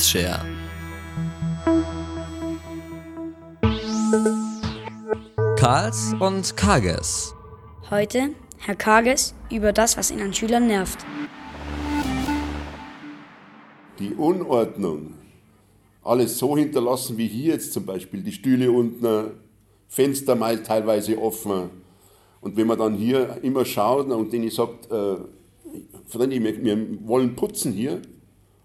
Skillshare. Karls und Kages. Heute Herr Kages über das, was ihn an Schülern nervt. Die Unordnung. Alles so hinterlassen wie hier jetzt zum Beispiel. Die Stühle unten, Fenster mal teilweise offen. Und wenn man dann hier immer schaut und denen sagt, äh, Freunde, wir, wir wollen putzen hier.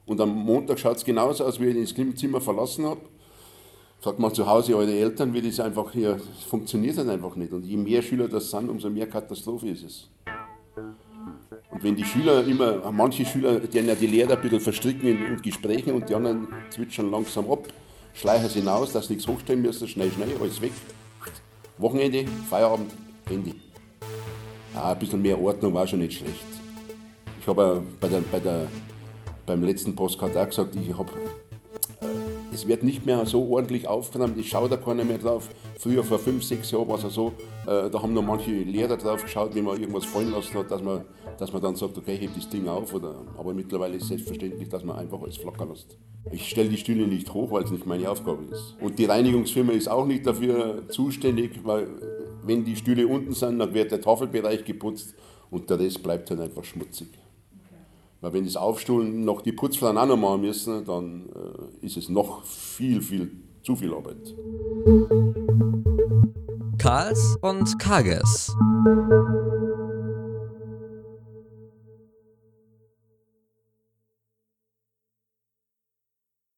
Und am Montag schaut es genauso aus, wie ich das Zimmer verlassen habe. Sagt man zu Hause, eure Eltern, wie das einfach hier, funktioniert dann einfach nicht. Und je mehr Schüler das sind, umso mehr Katastrophe ist es. Und wenn die Schüler immer, manche Schüler, die ja die Lehrer ein bisschen verstricken in, Gesprächen und die anderen zwitschern langsam ab, schleichen sie hinaus, dass sie nichts hochstellen müssen, schnell, schnell, alles weg. Wochenende, Feierabend, Handy. Ja, ein bisschen mehr Ordnung war schon nicht schlecht. Ich habe bei der, bei der, beim letzten Postcard auch gesagt, ich habe es wird nicht mehr so ordentlich aufgenommen, ich schaue da keiner mehr drauf. Früher, vor fünf, sechs Jahren war es so, äh, da haben noch manche Lehrer drauf geschaut, wenn man irgendwas fallen lassen hat, dass man, dass man dann sagt, okay, heb das Ding auf. Oder, aber mittlerweile ist es selbstverständlich, dass man einfach alles flackern lässt. Ich stelle die Stühle nicht hoch, weil es nicht meine Aufgabe ist. Und die Reinigungsfirma ist auch nicht dafür zuständig, weil wenn die Stühle unten sind, dann wird der Tafelbereich geputzt und der Rest bleibt dann einfach schmutzig. Weil wenn das Aufstuhlen noch die Putzfrauen auch noch machen müssen, dann äh, ist es noch viel, viel zu viel Arbeit. Karls und Kages.